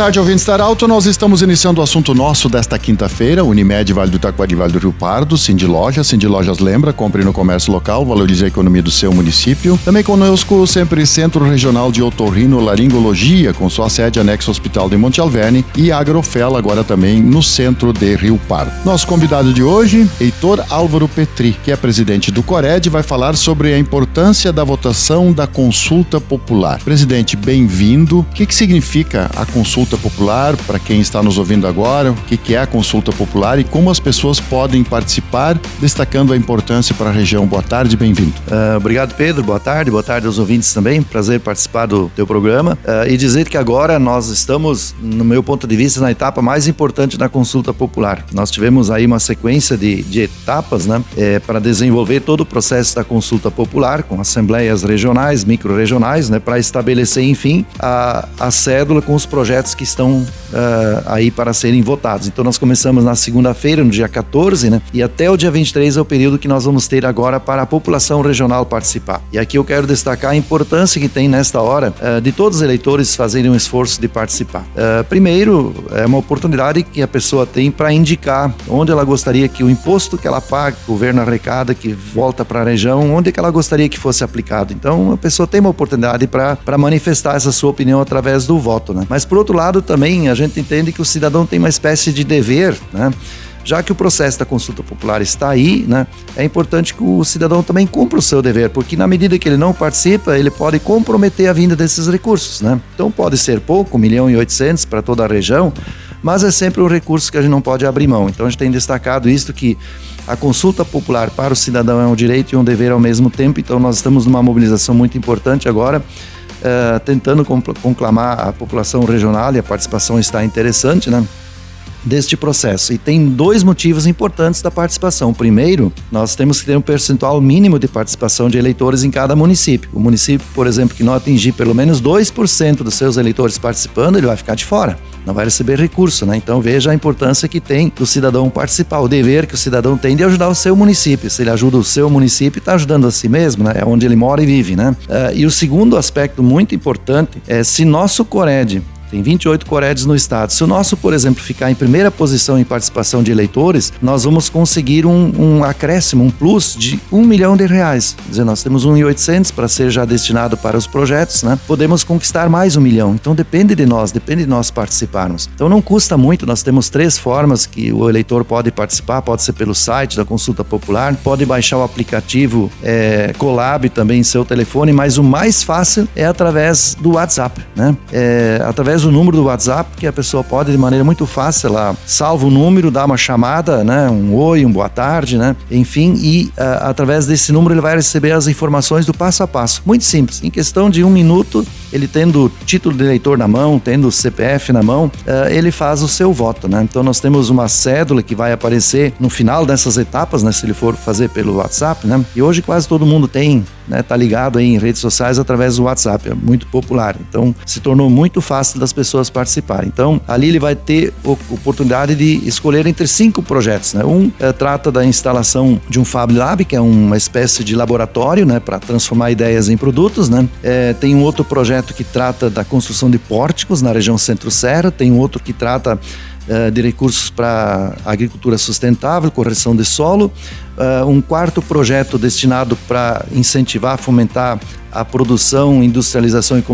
Tarde, ouvintes da Alto. Nós estamos iniciando o assunto nosso desta quinta-feira. Unimed, Vale do Taquari, Vale do Rio Pardo, Cindy Lojas. Cindy Lojas lembra, compre no comércio local, valorize a economia do seu município. Também conosco, sempre Centro Regional de Otorrino Laringologia, com sua sede anexo Hospital de Monte Alverne e Agrofela, agora também no centro de Rio Pardo. Nosso convidado de hoje, Heitor Álvaro Petri, que é presidente do Cored, vai falar sobre a importância da votação da consulta popular. Presidente, bem-vindo. O que, que significa a consulta consulta popular, para quem está nos ouvindo agora, o que, é a consulta popular e como as pessoas podem participar, destacando a importância para a região. Boa tarde, bem-vindo. Uh, obrigado, Pedro. Boa tarde. Boa tarde aos ouvintes também. Prazer participar do teu programa. Uh, e dizer que agora nós estamos, no meu ponto de vista, na etapa mais importante da consulta popular. Nós tivemos aí uma sequência de, de etapas né, é, para desenvolver todo o processo da consulta popular, com assembleias regionais, micro-regionais, né, para estabelecer, enfim, a, a cédula com os projetos que estão uh, aí para serem votados. Então nós começamos na segunda-feira, no dia 14, né? E até o dia 23 é o período que nós vamos ter agora para a população regional participar. E aqui eu quero destacar a importância que tem nesta hora uh, de todos os eleitores fazerem um esforço de participar. Uh, primeiro, é uma oportunidade que a pessoa tem para indicar onde ela gostaria que o imposto que ela paga, o governo arrecada, que volta para a região, onde que ela gostaria que fosse aplicado. Então a pessoa tem uma oportunidade para manifestar essa sua opinião através do voto, né? Mas por outro lado, também a gente entende que o cidadão tem uma espécie de dever, né? Já que o processo da consulta popular está aí, né, é importante que o cidadão também cumpra o seu dever, porque na medida que ele não participa, ele pode comprometer a vinda desses recursos. Né? Então pode ser pouco, 1 milhão e 800 para toda a região, mas é sempre um recurso que a gente não pode abrir mão. Então a gente tem destacado isso que a consulta popular para o cidadão é um direito e um dever ao mesmo tempo, então nós estamos numa mobilização muito importante agora tentando conclamar a população regional e a participação está interessante, né? Deste processo. E tem dois motivos importantes da participação. Primeiro, nós temos que ter um percentual mínimo de participação de eleitores em cada município. O município, por exemplo, que não atingir pelo menos 2% dos seus eleitores participando, ele vai ficar de fora não vai receber recurso, né? Então veja a importância que tem do cidadão participar, o dever que o cidadão tem de ajudar o seu município. Se ele ajuda o seu município, está ajudando a si mesmo, né? É onde ele mora e vive, né? Uh, e o segundo aspecto muito importante é se nosso Cored tem 28 Coredes no estado. Se o nosso, por exemplo, ficar em primeira posição em participação de eleitores, nós vamos conseguir um, um acréscimo, um plus de um milhão de reais. Quer dizer, nós temos 1.800 para ser já destinado para os projetos, né? Podemos conquistar mais um milhão. Então depende de nós, depende de nós participarmos. Então não custa muito, nós temos três formas que o eleitor pode participar, pode ser pelo site da consulta popular, pode baixar o aplicativo é, Colab também em seu telefone, mas o mais fácil é através do WhatsApp, né? É, através do número do WhatsApp, que a pessoa pode, de maneira muito fácil, lá, salva o número, dá uma chamada, né? Um oi, um boa tarde, né? Enfim, e uh, através desse número ele vai receber as informações do passo a passo. Muito simples. Em questão de um minuto, ele tendo o título de eleitor na mão, tendo o CPF na mão, uh, ele faz o seu voto, né? Então nós temos uma cédula que vai aparecer no final dessas etapas, né? Se ele for fazer pelo WhatsApp, né? E hoje quase todo mundo tem né, tá ligado em redes sociais através do WhatsApp, é muito popular. Então, se tornou muito fácil das pessoas participarem. Então, ali ele vai ter oportunidade de escolher entre cinco projetos. Né? Um é, trata da instalação de um Fab Lab, que é uma espécie de laboratório, né, para transformar ideias em produtos. Né? É, tem um outro projeto que trata da construção de pórticos na região Centro-Serra. Tem um outro que trata é, de recursos para agricultura sustentável, correção de solo. Uh, um quarto projeto destinado para incentivar, fomentar a produção, industrialização e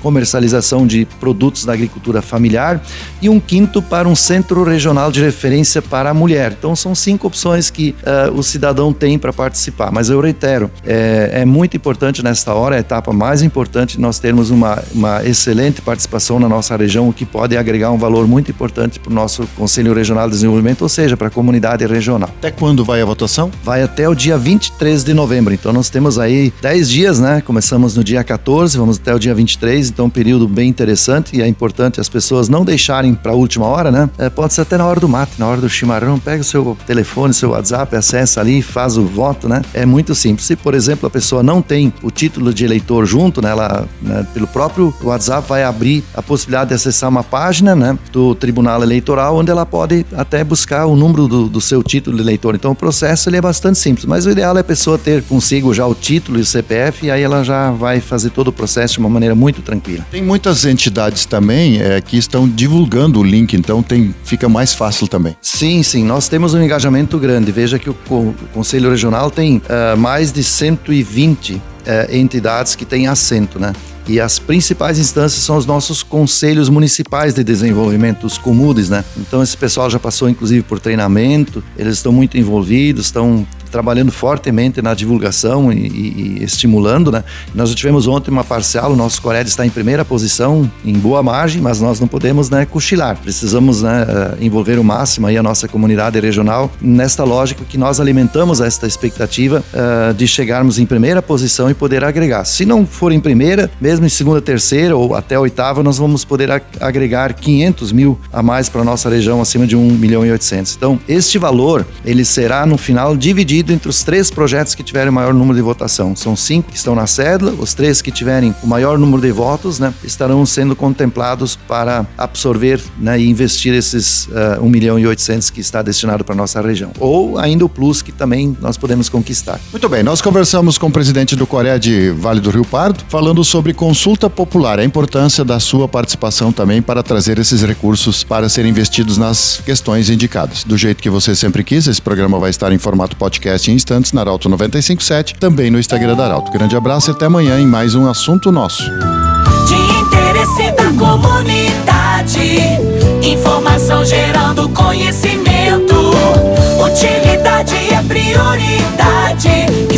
comercialização de produtos da agricultura familiar e um quinto para um centro regional de referência para a mulher. Então são cinco opções que uh, o cidadão tem para participar. Mas eu reitero, é, é, muito importante nesta hora, a etapa mais importante, nós termos uma, uma excelente participação na nossa região, o que pode agregar um valor muito importante para o nosso Conselho Regional de Desenvolvimento, ou seja, para a comunidade regional. Até quando vai a votação? Votação? Vai até o dia 23 de novembro. Então nós temos aí 10 dias, né? Começamos no dia 14, vamos até o dia 23, então um período bem interessante e é importante as pessoas não deixarem para a última hora, né? É, pode ser até na hora do mate, na hora do chimarrão, pega o seu telefone, seu WhatsApp, acessa ali, faz o voto, né? É muito simples. Se, por exemplo, a pessoa não tem o título de eleitor junto, né? Ela, né, pelo próprio WhatsApp vai abrir a possibilidade de acessar uma página, né? Do Tribunal Eleitoral, onde ela pode até buscar o número do, do seu título de eleitor. Então o processo ele é bastante simples, mas o ideal é a pessoa ter consigo já o título e o CPF e aí ela já vai fazer todo o processo de uma maneira muito tranquila. Tem muitas entidades também é, que estão divulgando o link, então tem, fica mais fácil também. Sim, sim, nós temos um engajamento grande. Veja que o, o Conselho Regional tem uh, mais de 120 uh, entidades que têm assento, né? E as principais instâncias são os nossos conselhos municipais de desenvolvimento, os COMUDES, né? Então esse pessoal já passou inclusive por treinamento, eles estão muito envolvidos, estão trabalhando fortemente na divulgação e, e, e, estimulando, né? Nós já tivemos ontem uma parcial, o nosso Cored está em primeira posição, em boa margem, mas nós não podemos, né, cochilar. Precisamos, né, eh, envolver o máximo aí a nossa comunidade regional nesta lógica que nós alimentamos esta expectativa uh, de chegarmos em primeira posição e poder agregar. Se não for em primeira, mesmo em segunda, terceira ou até oitava, nós vamos poder agregar 500 mil a mais para nossa região, acima de 1 milhão e 800. Então, este valor, ele será no final dividido dividido entre os três projetos que tiverem o maior número de votação. São cinco que estão na cédula, os três que tiverem o maior número de votos né, estarão sendo contemplados para absorver né, e investir esses uh, 1 milhão e 800 que está destinado para a nossa região. Ou ainda o plus que também nós podemos conquistar. Muito bem, nós conversamos com o presidente do Coreia de Vale do Rio Pardo, falando sobre consulta popular, a importância da sua participação também para trazer esses recursos para serem investidos nas questões indicadas. Do jeito que você sempre quis, esse programa vai estar em formato podcast podcast em instantes na Arauto 957, também no Instagram da Arauto. Grande abraço e até amanhã em mais um assunto nosso. De interesse da comunidade, informação gerando conhecimento. Utilidade é prioridade,